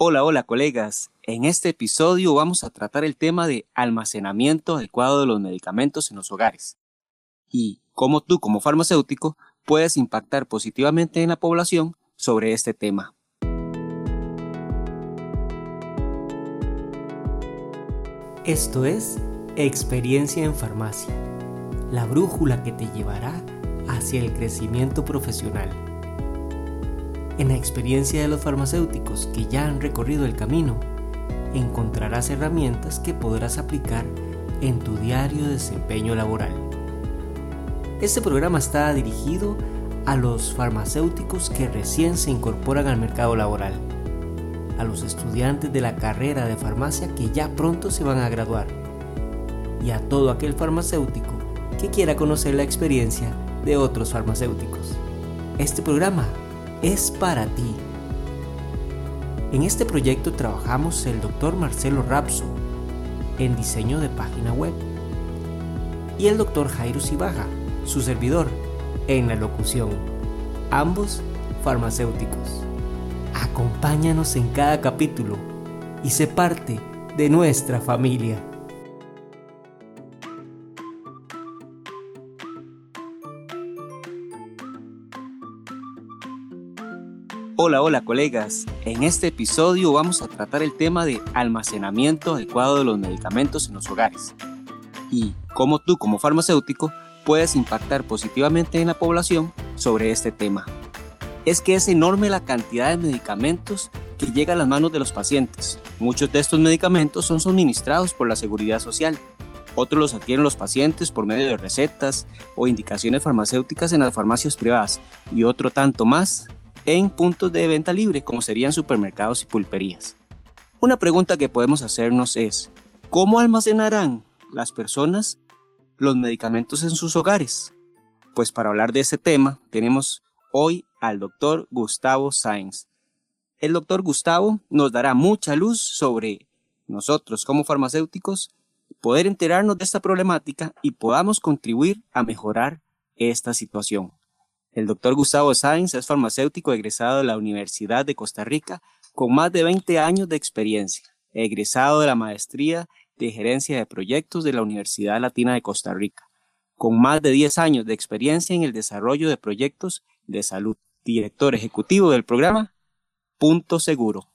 Hola, hola colegas. En este episodio vamos a tratar el tema de almacenamiento adecuado de los medicamentos en los hogares y cómo tú como farmacéutico puedes impactar positivamente en la población sobre este tema. Esto es Experiencia en Farmacia, la brújula que te llevará hacia el crecimiento profesional. En la experiencia de los farmacéuticos que ya han recorrido el camino, encontrarás herramientas que podrás aplicar en tu diario desempeño laboral. Este programa está dirigido a los farmacéuticos que recién se incorporan al mercado laboral, a los estudiantes de la carrera de farmacia que ya pronto se van a graduar y a todo aquel farmacéutico que quiera conocer la experiencia de otros farmacéuticos. Este programa es para ti. En este proyecto trabajamos el doctor Marcelo Rapso en diseño de página web y el doctor Jairo Cibaja, su servidor, en la locución, ambos farmacéuticos. Acompáñanos en cada capítulo y sé parte de nuestra familia. Hola, hola colegas. En este episodio vamos a tratar el tema de almacenamiento adecuado de los medicamentos en los hogares y cómo tú como farmacéutico puedes impactar positivamente en la población sobre este tema. Es que es enorme la cantidad de medicamentos que llega a las manos de los pacientes. Muchos de estos medicamentos son suministrados por la Seguridad Social. Otros los adquieren los pacientes por medio de recetas o indicaciones farmacéuticas en las farmacias privadas y otro tanto más en puntos de venta libre como serían supermercados y pulperías. Una pregunta que podemos hacernos es, ¿cómo almacenarán las personas los medicamentos en sus hogares? Pues para hablar de ese tema tenemos hoy al doctor Gustavo Sainz. El doctor Gustavo nos dará mucha luz sobre nosotros como farmacéuticos poder enterarnos de esta problemática y podamos contribuir a mejorar esta situación. El doctor Gustavo Sáenz es farmacéutico egresado de la Universidad de Costa Rica con más de 20 años de experiencia, egresado de la Maestría de Gerencia de Proyectos de la Universidad Latina de Costa Rica, con más de 10 años de experiencia en el desarrollo de proyectos de salud, director ejecutivo del programa Punto Seguro.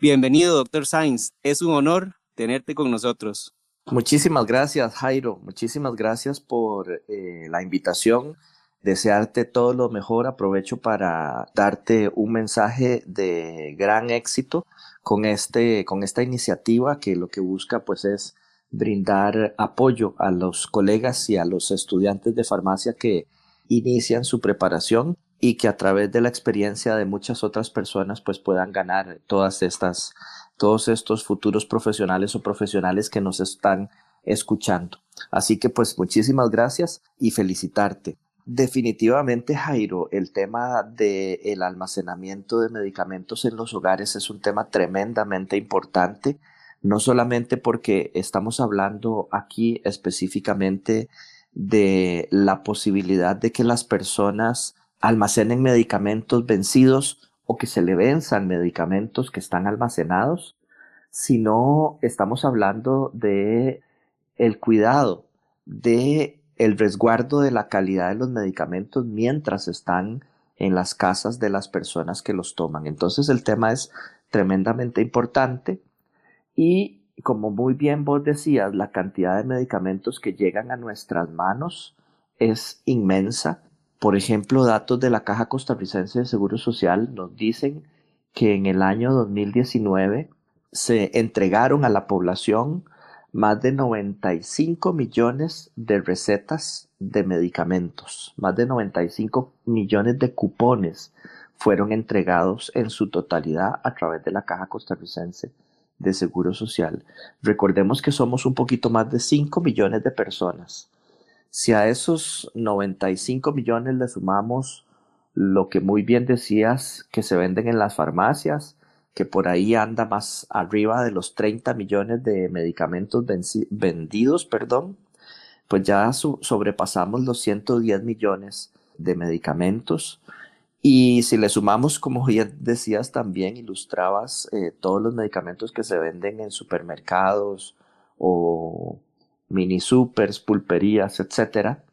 Bienvenido, doctor Sainz. Es un honor tenerte con nosotros. Muchísimas gracias, Jairo. Muchísimas gracias por eh, la invitación desearte todo lo mejor. Aprovecho para darte un mensaje de gran éxito con, este, con esta iniciativa que lo que busca pues es brindar apoyo a los colegas y a los estudiantes de farmacia que inician su preparación y que a través de la experiencia de muchas otras personas pues puedan ganar todas estas todos estos futuros profesionales o profesionales que nos están escuchando. Así que pues muchísimas gracias y felicitarte. Definitivamente, Jairo, el tema del el almacenamiento de medicamentos en los hogares es un tema tremendamente importante, no solamente porque estamos hablando aquí específicamente de la posibilidad de que las personas almacenen medicamentos vencidos o que se le venzan medicamentos que están almacenados, sino estamos hablando de el cuidado de el resguardo de la calidad de los medicamentos mientras están en las casas de las personas que los toman. Entonces el tema es tremendamente importante y como muy bien vos decías, la cantidad de medicamentos que llegan a nuestras manos es inmensa. Por ejemplo, datos de la Caja Costarricense de Seguro Social nos dicen que en el año 2019 se entregaron a la población más de 95 millones de recetas de medicamentos, más de 95 millones de cupones fueron entregados en su totalidad a través de la Caja Costarricense de Seguro Social. Recordemos que somos un poquito más de 5 millones de personas. Si a esos 95 millones le sumamos lo que muy bien decías que se venden en las farmacias, que por ahí anda más arriba de los 30 millones de medicamentos vendidos, perdón, pues ya sobrepasamos los 110 millones de medicamentos Y si le sumamos, como ya decías también, ilustrabas eh, todos los medicamentos que se venden en supermercados o mini supers, pulperías, etcétera,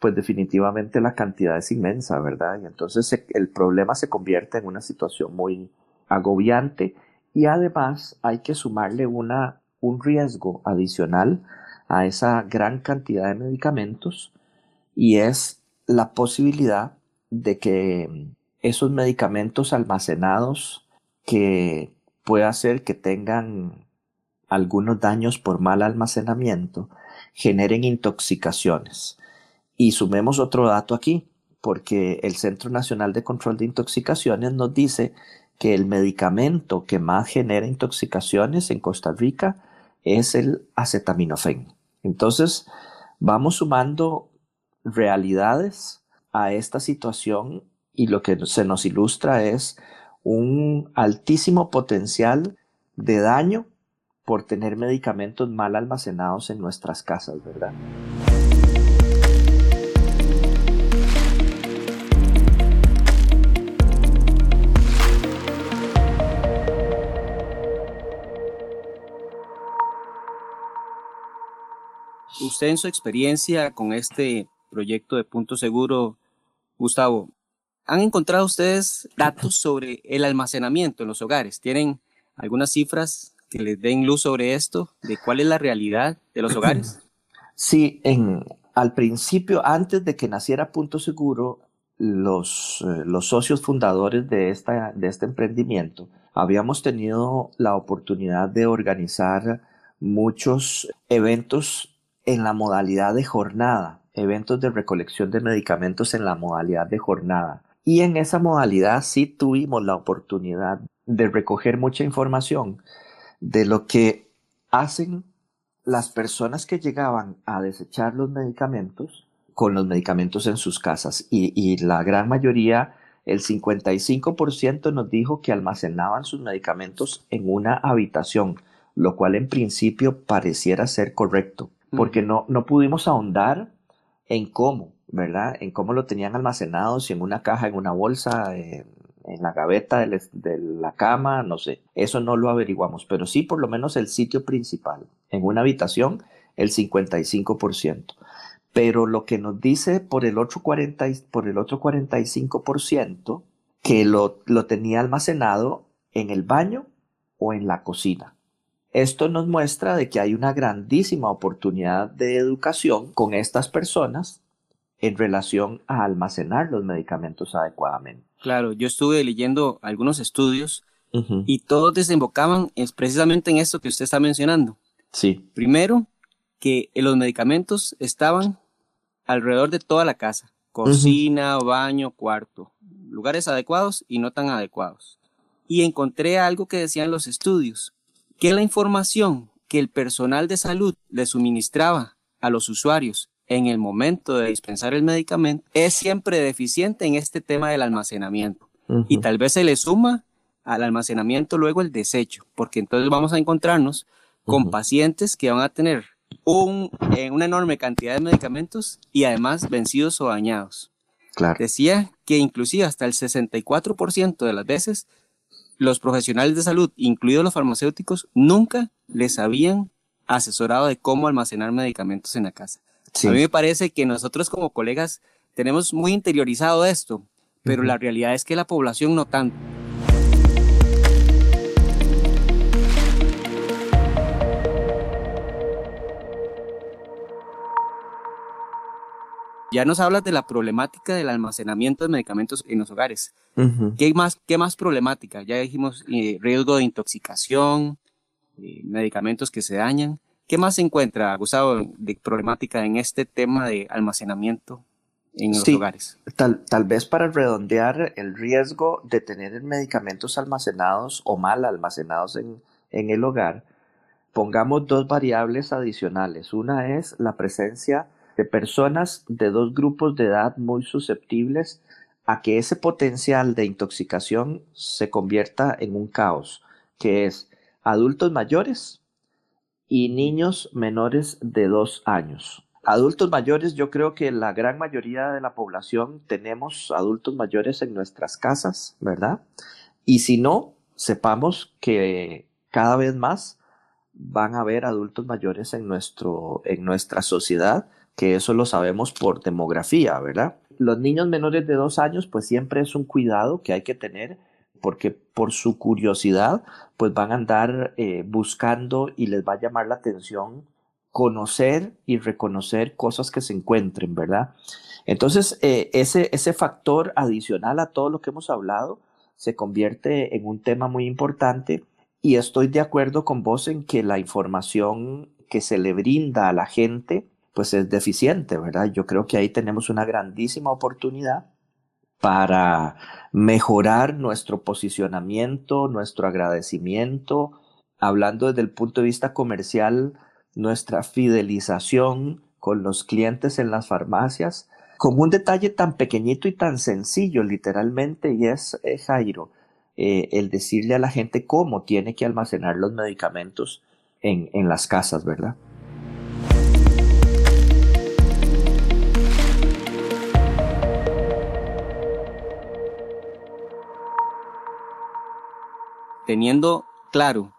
pues definitivamente la cantidad es inmensa, ¿verdad? Y entonces el problema se convierte en una situación muy agobiante y además hay que sumarle una, un riesgo adicional a esa gran cantidad de medicamentos y es la posibilidad de que esos medicamentos almacenados que pueda hacer que tengan algunos daños por mal almacenamiento generen intoxicaciones. Y sumemos otro dato aquí, porque el Centro Nacional de Control de Intoxicaciones nos dice que el medicamento que más genera intoxicaciones en Costa Rica es el acetaminofén. Entonces, vamos sumando realidades a esta situación y lo que se nos ilustra es un altísimo potencial de daño por tener medicamentos mal almacenados en nuestras casas, ¿verdad? Usted en su experiencia con este proyecto de Punto Seguro, Gustavo, ¿han encontrado ustedes datos sobre el almacenamiento en los hogares? ¿Tienen algunas cifras que les den luz sobre esto, de cuál es la realidad de los hogares? Sí, en, al principio, antes de que naciera Punto Seguro, los, eh, socios fundadores de este emprendimiento habíamos tenido la oportunidad de organizar muchos eventos en la modalidad de jornada, eventos de recolección de medicamentos en la modalidad de jornada. Y en esa modalidad sí tuvimos la oportunidad de recoger mucha información de lo que hacen las personas que llegaban a desechar los medicamentos con los medicamentos en sus casas y, la gran mayoría, el 55% nos dijo que almacenaban sus medicamentos en una habitación, lo cual en principio pareciera ser correcto, porque no, no pudimos ahondar en cómo, ¿verdad? En cómo lo tenían almacenado, si en una caja, en una bolsa, en la gaveta de, la cama, no sé, eso no lo averiguamos, pero sí por lo menos el sitio principal, en una habitación, el 55%. Pero lo que nos dice por el otro, 40, por el otro 45%, que lo, lo tenía almacenado en el baño o en la cocina. Esto nos muestra de que hay una grandísima oportunidad de educación con estas personas en relación a almacenar los medicamentos adecuadamente. Claro, yo estuve leyendo algunos estudios y todos desembocaban es precisamente en esto que usted está mencionando. Sí. Primero, que los medicamentos estaban alrededor de toda la casa, cocina, baño, cuarto, lugares adecuados y no tan adecuados. Y encontré algo que decían los estudios, que la información que el personal de salud le suministraba a los usuarios en el momento de dispensar el medicamento es siempre deficiente en este tema del almacenamiento. Y tal vez se le suma al almacenamiento luego el desecho, porque entonces vamos a encontrarnos con pacientes que van a tener un, eh, una enorme cantidad de medicamentos y además vencidos o dañados. Claro. Decía que inclusive hasta el 64% de las veces los profesionales de salud, incluidos los farmacéuticos, nunca les habían asesorado de cómo almacenar medicamentos en la casa. A mí me parece que nosotros como colegas tenemos muy interiorizado esto, pero la realidad es que la población no tanto. Ya nos hablas de la problemática del almacenamiento de medicamentos en los hogares. ¿Qué, más, ¿Qué más problemática? Ya dijimos eh, riesgo de intoxicación, eh, medicamentos que se dañan. ¿Qué más se encuentra, Gustavo, de problemática en este tema de almacenamiento en los hogares? Tal, tal vez para redondear el riesgo de tener medicamentos almacenados o mal almacenados en, en el hogar, pongamos dos variables adicionales. Una es la presencia personas de dos grupos de edad muy susceptibles a que ese potencial de intoxicación se convierta en un caos, que es adultos mayores y niños menores de dos años. Adultos mayores, yo creo que la gran mayoría de la población tenemos adultos mayores en nuestras casas, ¿verdad? Y si no, sepamos que cada vez más van a haber adultos mayores en, nuestro, en nuestra sociedad, que eso lo sabemos por demografía, ¿verdad? Los niños menores de dos años, pues siempre es un cuidado que hay que tener porque por su curiosidad, pues van a andar eh, buscando y les va a llamar la atención conocer y reconocer cosas que se encuentren, ¿verdad? Entonces, eh, ese, ese factor adicional a todo lo que hemos hablado se convierte en un tema muy importante y estoy de acuerdo con vos en que la información que se le brinda a la gente pues es deficiente, ¿verdad? Yo creo que ahí tenemos una grandísima oportunidad para mejorar nuestro posicionamiento, nuestro agradecimiento, hablando desde el punto de vista comercial, nuestra fidelización con los clientes en las farmacias, con un detalle tan pequeñito y tan sencillo, literalmente, y es, eh, Jairo, eh, el decirle a la gente cómo tiene que almacenar los medicamentos en, en las casas, ¿verdad? Teniendo claro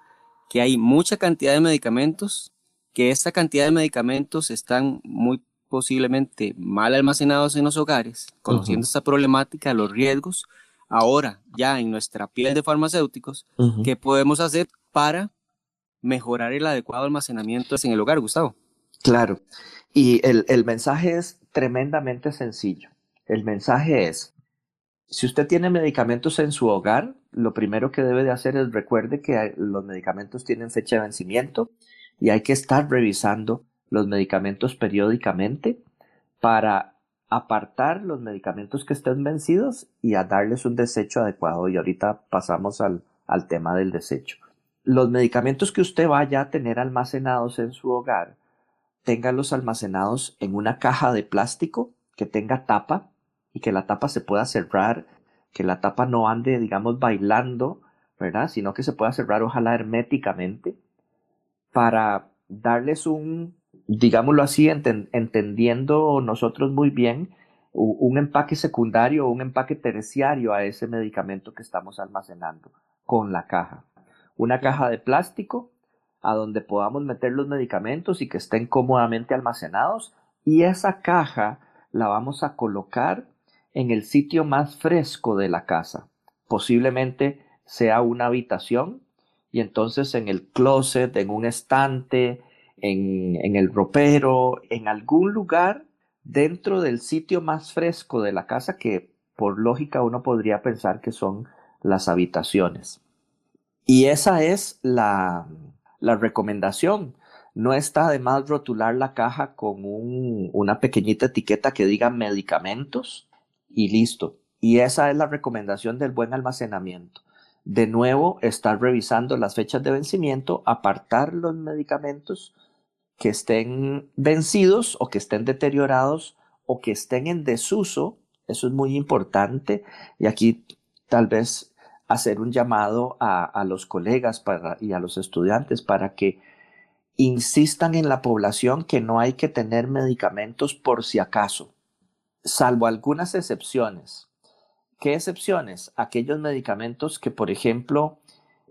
que hay mucha cantidad de medicamentos, que esta cantidad de medicamentos están muy posiblemente mal almacenados en los hogares, conociendo esta problemática, los riesgos, ahora ya en nuestra piel de farmacéuticos, ¿qué podemos hacer para mejorar el adecuado almacenamiento en el hogar, Gustavo? Claro, y el, el mensaje es tremendamente sencillo. El mensaje es, si usted tiene medicamentos en su hogar, lo primero que debe de hacer es recuerde que los medicamentos tienen fecha de vencimiento y hay que estar revisando los medicamentos periódicamente para apartar los medicamentos que estén vencidos y a darles un desecho adecuado. Y ahorita pasamos al, al tema del desecho. Los medicamentos que usted vaya a tener almacenados en su hogar, téngalos almacenados en una caja de plástico que tenga tapa y que la tapa se pueda cerrar, que la tapa no ande, digamos, bailando, ¿verdad? Sino que se pueda cerrar, ojalá herméticamente, para darles un, digámoslo así, entendiendo nosotros muy bien, un empaque secundario o un empaque terciario a ese medicamento que estamos almacenando con la caja. Una caja de plástico a donde podamos meter los medicamentos y que estén cómodamente almacenados y esa caja la vamos a colocar en el sitio más fresco de la casa. Posiblemente sea una habitación y entonces en el closet, en un estante, en, en el ropero, en algún lugar dentro del sitio más fresco de la casa que por lógica uno podría pensar que son las habitaciones. Y esa es la, la recomendación. No está de más rotular la caja con un, una pequeñita etiqueta que diga medicamentos y listo. Y esa es la recomendación del buen almacenamiento de nuevo estar revisando las fechas de vencimiento, apartar los medicamentos que estén vencidos o que estén deteriorados o que estén en desuso. Eso es muy importante. Y aquí tal vez hacer un llamado a, los colegas y a los estudiantes para que insistan en la población que no hay que tener medicamentos por si acaso, salvo algunas excepciones. ¿Qué excepciones? Aquellos medicamentos que, por ejemplo,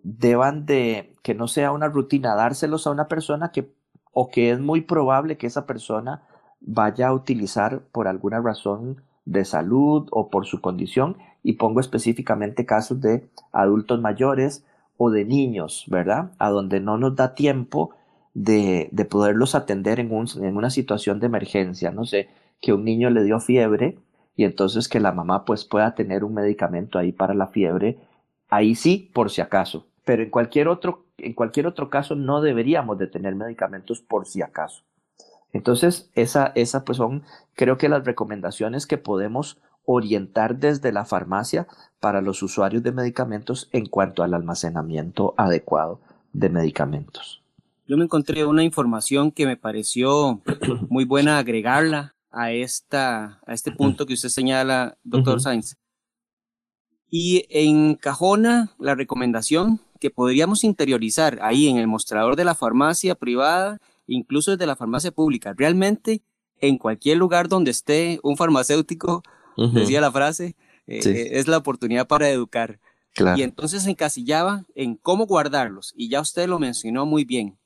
deban de, que no sea una rutina dárselos a una persona que, o que es muy probable que esa persona vaya a utilizar por alguna razón de salud o por su condición, y pongo específicamente casos de adultos mayores o de niños, ¿verdad? A donde no nos da tiempo de, de poderlos atender en, un, en una situación de emergencia. No sé, que un niño le dio fiebre y entonces que la mamá pues pueda tener un medicamento ahí para la fiebre, ahí sí, por si acaso. Pero en cualquier otro, en cualquier otro caso no deberíamos de tener medicamentos por si acaso. Entonces, esa, esa pues son, creo que las recomendaciones que podemos orientar desde la farmacia para los usuarios de medicamentos en cuanto al almacenamiento adecuado de medicamentos. Yo me encontré una información que me pareció muy buena agregarla a, esta, a este punto que usted señala, doctor Sainz. Y encajona la recomendación que podríamos interiorizar ahí en el mostrador de la farmacia privada, incluso desde la farmacia pública. Realmente en cualquier lugar donde esté un farmacéutico, decía la frase, eh, es la oportunidad para educar. Y entonces se encasillaba en cómo guardarlos, y ya usted lo mencionó muy bien.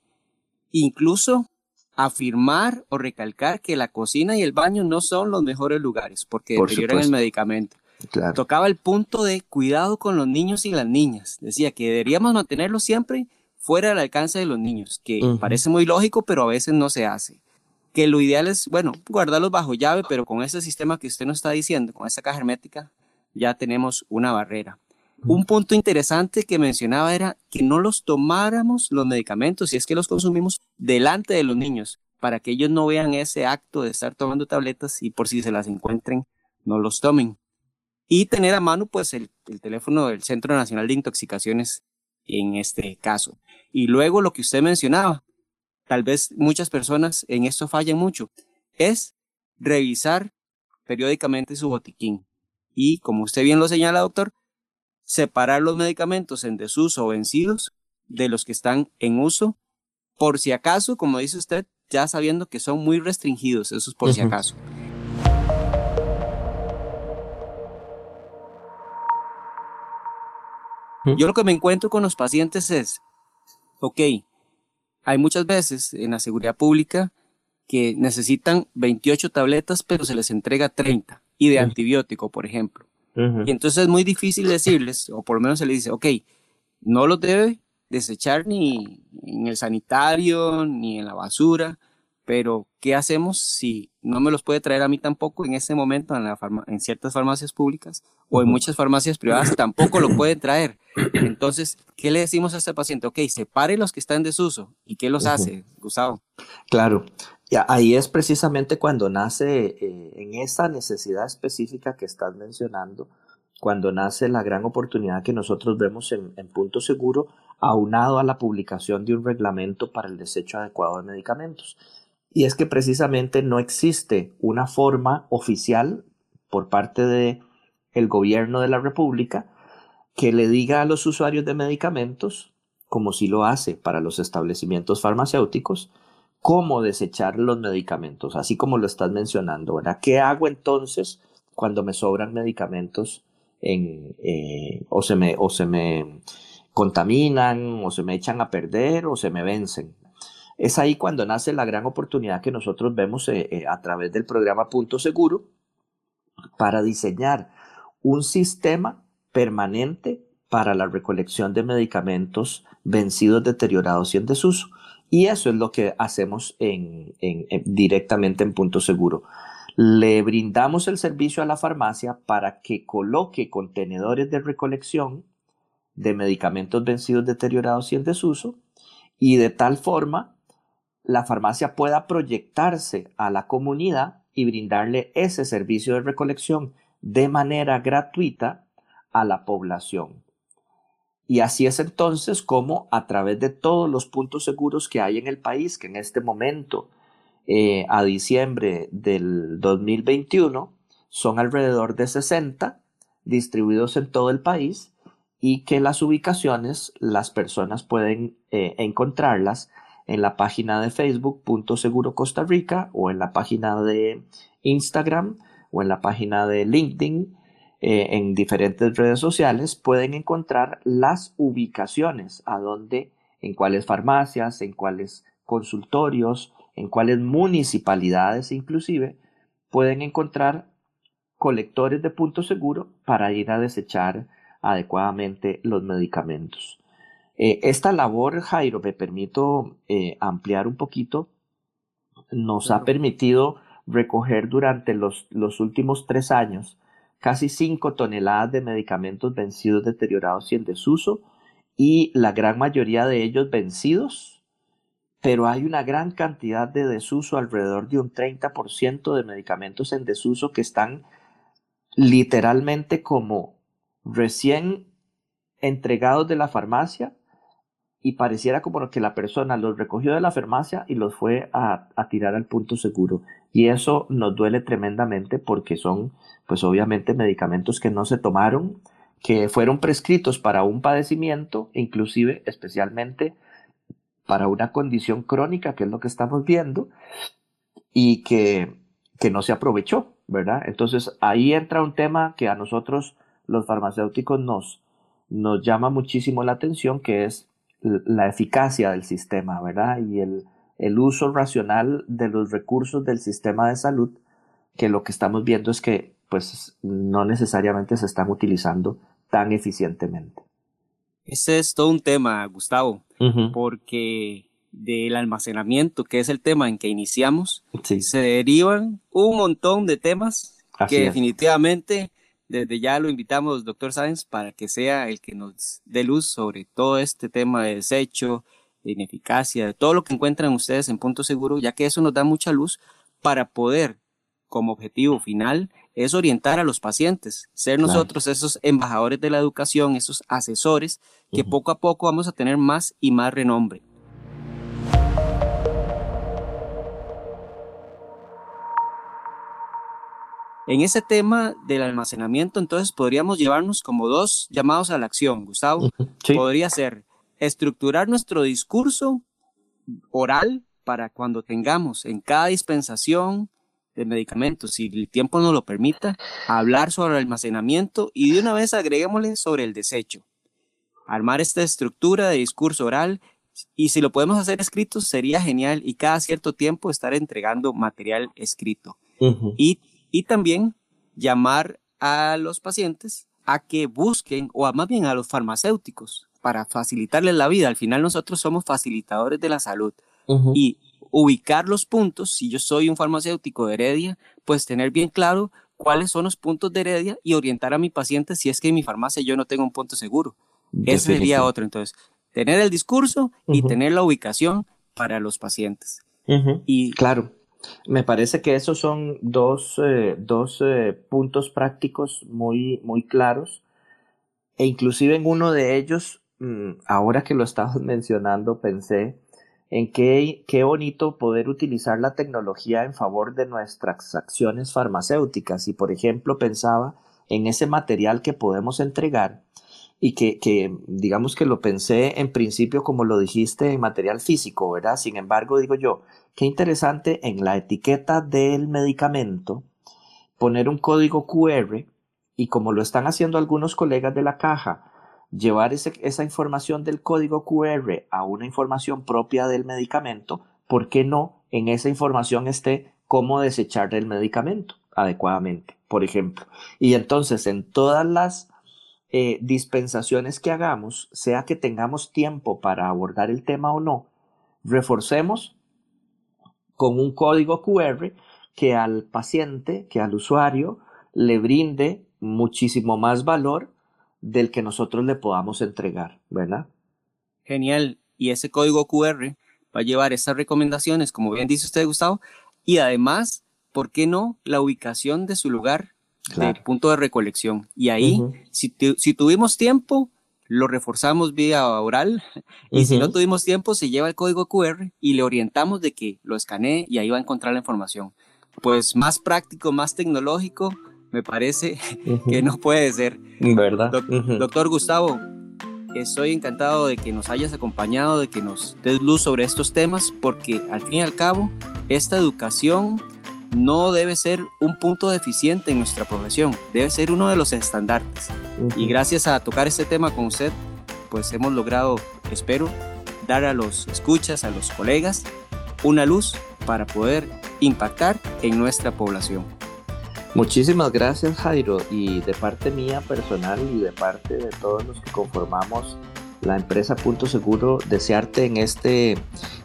Incluso afirmar o recalcar que la cocina y el baño no son los mejores lugares porque Por deterioran el medicamento. Tocaba el punto de cuidado con los niños y las niñas. Decía que deberíamos mantenerlos siempre fuera del alcance de los niños, que parece muy lógico, pero a veces no se hace. Que lo ideal es, bueno, guardarlos bajo llave, pero con ese sistema que usted nos está diciendo, con esa caja hermética, ya tenemos una barrera. Un punto interesante que mencionaba era que no los tomáramos los medicamentos, si es que los consumimos, delante de los niños, para que ellos no vean ese acto de estar tomando tabletas y por si se las encuentren, no los tomen. Y tener a mano, pues, el, el teléfono del Centro Nacional de Intoxicaciones en este caso. Y luego lo que usted mencionaba, tal vez muchas personas en esto fallan mucho, es revisar periódicamente su botiquín. Y como usted bien lo señala, doctor, separar los medicamentos en desuso o vencidos de los que están en uso, por si acaso, como dice usted, ya sabiendo que son muy restringidos, eso es por si acaso. Yo lo que me encuentro con los pacientes es, ok, hay muchas veces en la seguridad pública que necesitan 28 tabletas, pero se les entrega 30, y de antibiótico, por ejemplo. Y entonces es muy difícil decirles, o por lo menos se les dice, ok, no los debe desechar ni en el sanitario, ni en la basura, pero ¿qué hacemos si no me los puede traer a mí tampoco en ese momento en, la en ciertas farmacias públicas o en muchas farmacias privadas tampoco lo pueden traer? Entonces, ¿qué le decimos a este paciente? Ok, separe los que están en desuso. ¿Y qué los hace, Gustavo? Claro, ahí es precisamente cuando nace, eh, en esa necesidad específica que estás mencionando, cuando nace la gran oportunidad que nosotros vemos en, Punto Seguro, aunado a la publicación de un reglamento para el desecho adecuado de medicamentos. Y es que precisamente no existe una forma oficial por parte del el gobierno de la República que le diga a los usuarios de medicamentos, como si lo hace para los establecimientos farmacéuticos, cómo desechar los medicamentos, así como lo estás mencionando, ¿verdad? ¿Qué hago entonces cuando me sobran medicamentos en, eh, o, se me, o se me contaminan, o se me echan a perder, o se me vencen? Es ahí cuando nace la gran oportunidad que nosotros vemos eh, eh, a través del programa Punto Seguro para diseñar un sistema permanente para la recolección de medicamentos vencidos, deteriorados y en desuso. Y eso es lo que hacemos en, directamente en Punto Seguro. Le brindamos el servicio a la farmacia para que coloque contenedores de recolección de medicamentos vencidos, deteriorados y en desuso, y de tal forma la farmacia pueda proyectarse a la comunidad y brindarle ese servicio de recolección de manera gratuita a la población. Y así es entonces como a través de todos los puntos seguros que hay en el país, que en este momento, eh, a diciembre del 2021, son alrededor de 60 distribuidos en todo el país y que las ubicaciones las personas pueden eh, encontrarlas en la página de Facebook Punto Seguro Costa Rica o en la página de Instagram o en la página de LinkedIn eh, en diferentes redes sociales pueden encontrar las ubicaciones a donde, en cuáles farmacias, en cuáles consultorios, en cuáles municipalidades inclusive, pueden encontrar colectores de punto seguro para ir a desechar adecuadamente los medicamentos. Eh, esta labor, Jairo, me permito eh, ampliar un poquito, nos ha permitido recoger durante los, los últimos tres años casi 5 toneladas de medicamentos vencidos, deteriorados y en desuso, y la gran mayoría de ellos vencidos, pero hay una gran cantidad de desuso, alrededor de un 30% de medicamentos en desuso que están literalmente como recién entregados de la farmacia y pareciera como que la persona los recogió de la farmacia y los fue a, a tirar al punto seguro. Y eso nos duele tremendamente porque son pues obviamente medicamentos que no se tomaron, que fueron prescritos para un padecimiento, inclusive especialmente para una condición crónica, que es lo que estamos viendo, y que que no se aprovechó, ¿verdad? Entonces ahí entra un tema que a nosotros los farmacéuticos nos, nos llama muchísimo la atención, que es la eficacia del sistema, ¿verdad? Y el, el uso racional de los recursos del sistema de salud, que lo que estamos viendo es que pues no necesariamente se están utilizando tan eficientemente. Ese es todo un tema, Gustavo, porque del almacenamiento, que es el tema en que iniciamos, se derivan un montón de temas que definitivamente desde ya lo invitamos, doctor Sáenz, para que sea el que nos dé luz sobre todo este tema de desecho, de ineficacia, de todo lo que encuentran ustedes en Punto Seguro, ya que eso nos da mucha luz para poder, como objetivo final, es orientar a los pacientes, ser nosotros esos embajadores de la educación, esos asesores, que poco a poco vamos a tener más y más renombre. En ese tema del almacenamiento, entonces podríamos llevarnos como dos llamados a la acción, Gustavo. Podría ser estructurar nuestro discurso oral para cuando tengamos en cada dispensación de medicamentos, si el tiempo nos lo permita, hablar sobre el almacenamiento y de una vez agreguémosle sobre el desecho. Armar esta estructura de discurso oral y si lo podemos hacer escrito sería genial y cada cierto tiempo estar entregando material escrito. y, y también llamar a los pacientes a que busquen o a, más bien a los farmacéuticos para facilitarles la vida. Al final nosotros somos facilitadores de la salud y ubicar los puntos, si yo soy un farmacéutico de Heredia, pues tener bien claro cuáles son los puntos de Heredia y orientar a mi paciente si es que en mi farmacia yo no tengo un punto seguro. Ese sería otro. Entonces, tener el discurso y tener la ubicación para los pacientes. Y claro, me parece que esos son dos, eh, dos eh, puntos prácticos muy, muy claros. E inclusive en uno de ellos ahora que lo estabas mencionando, pensé en qué, qué bonito poder utilizar la tecnología en favor de nuestras acciones farmacéuticas. Y, por ejemplo, pensaba en ese material que podemos entregar y que, que, digamos que lo pensé en principio como lo dijiste en material físico, ¿verdad? Sin embargo, digo yo, qué interesante en la etiqueta del medicamento poner un código QR y como lo están haciendo algunos colegas de la caja, llevar esa información del código QR a una información propia del medicamento, ¿por qué no en esa información esté cómo desechar el medicamento adecuadamente, por ejemplo? Y entonces en todas las eh, dispensaciones que hagamos, sea que tengamos tiempo para abordar el tema o no, reforcemos con un código QR que al paciente, que al usuario, le brinde muchísimo más valor del que nosotros le podamos entregar, ¿verdad? Genial. Y ese código QR va a llevar esas recomendaciones, como bien dice usted, Gustavo, y además, ¿por qué no la ubicación de su lugar de punto de recolección? Y ahí, si, si tuvimos tiempo, lo reforzamos vía oral y si no tuvimos tiempo se lleva el código QR y le orientamos de que lo escanee y ahí va a encontrar la información. Pues más práctico, más tecnológico, me parece que no puede ser. ¿Verdad? Doctor Gustavo, estoy encantado de que nos hayas acompañado, de que nos des luz sobre estos temas, porque al fin y al cabo, esta educación no debe ser un punto deficiente en nuestra profesión, debe ser uno de los estandartes. Y gracias a tocar este tema con usted, pues hemos logrado, espero, dar a los escuchas, a los colegas, una luz para poder impactar en nuestra población. Muchísimas gracias Jairo y de parte mía personal y de parte de todos los que conformamos la empresa Punto Seguro, desearte en, este,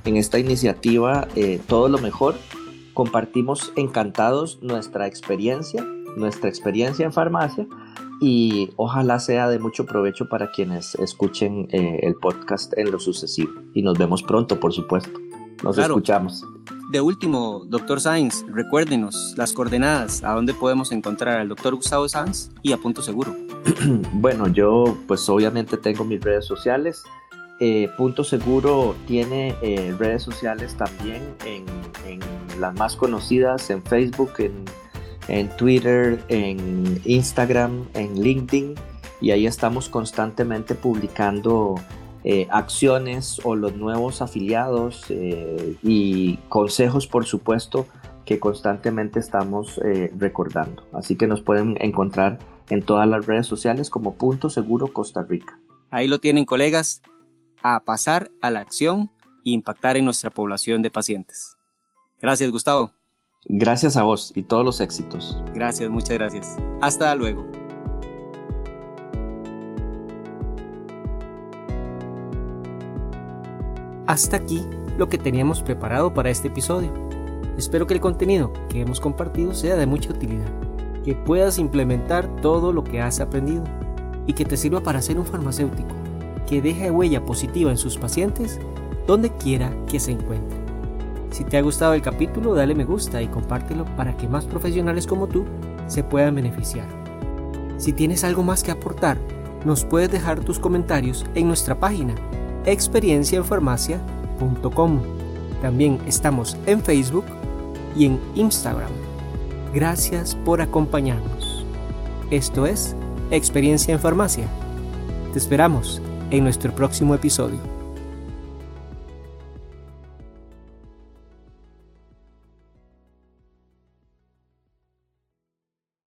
en esta iniciativa eh, todo lo mejor. Compartimos encantados nuestra experiencia, nuestra experiencia en farmacia y ojalá sea de mucho provecho para quienes escuchen eh, el podcast en lo sucesivo. Y nos vemos pronto, por supuesto. Nos escuchamos de último, doctor Sainz, recuérdenos las coordenadas, a dónde podemos encontrar al doctor Gustavo Sainz y a Punto Seguro. bueno, yo pues obviamente tengo mis redes sociales. Eh, Punto Seguro tiene eh, redes sociales también en, las más conocidas, en Facebook, en, en Twitter, en Instagram, en LinkedIn. Y ahí estamos constantemente publicando eh, acciones o los nuevos afiliados eh, y consejos, por supuesto, que constantemente estamos eh, recordando. Así que nos pueden encontrar en todas las redes sociales como Punto Seguro Costa Rica. Ahí lo tienen colegas, a pasar a la acción e impactar en nuestra población de pacientes. Gracias Gustavo. Gracias a vos y todos los éxitos. Gracias, muchas gracias. Hasta luego. Hasta aquí lo que teníamos preparado para este episodio. Espero que el contenido que hemos compartido sea de mucha utilidad, que puedas implementar todo lo que has aprendido y que te sirva para ser un farmacéutico que deje huella positiva en sus pacientes donde quiera que se encuentre. Si te ha gustado el capítulo, dale me gusta y compártelo para que más profesionales como tú se puedan beneficiar. Si tienes algo más que aportar, nos puedes dejar tus comentarios en nuestra página experienciaenfarmacia.com. También estamos en Facebook y en Instagram. Gracias por acompañarnos. Esto es Experiencia en Farmacia. Te esperamos en nuestro próximo episodio.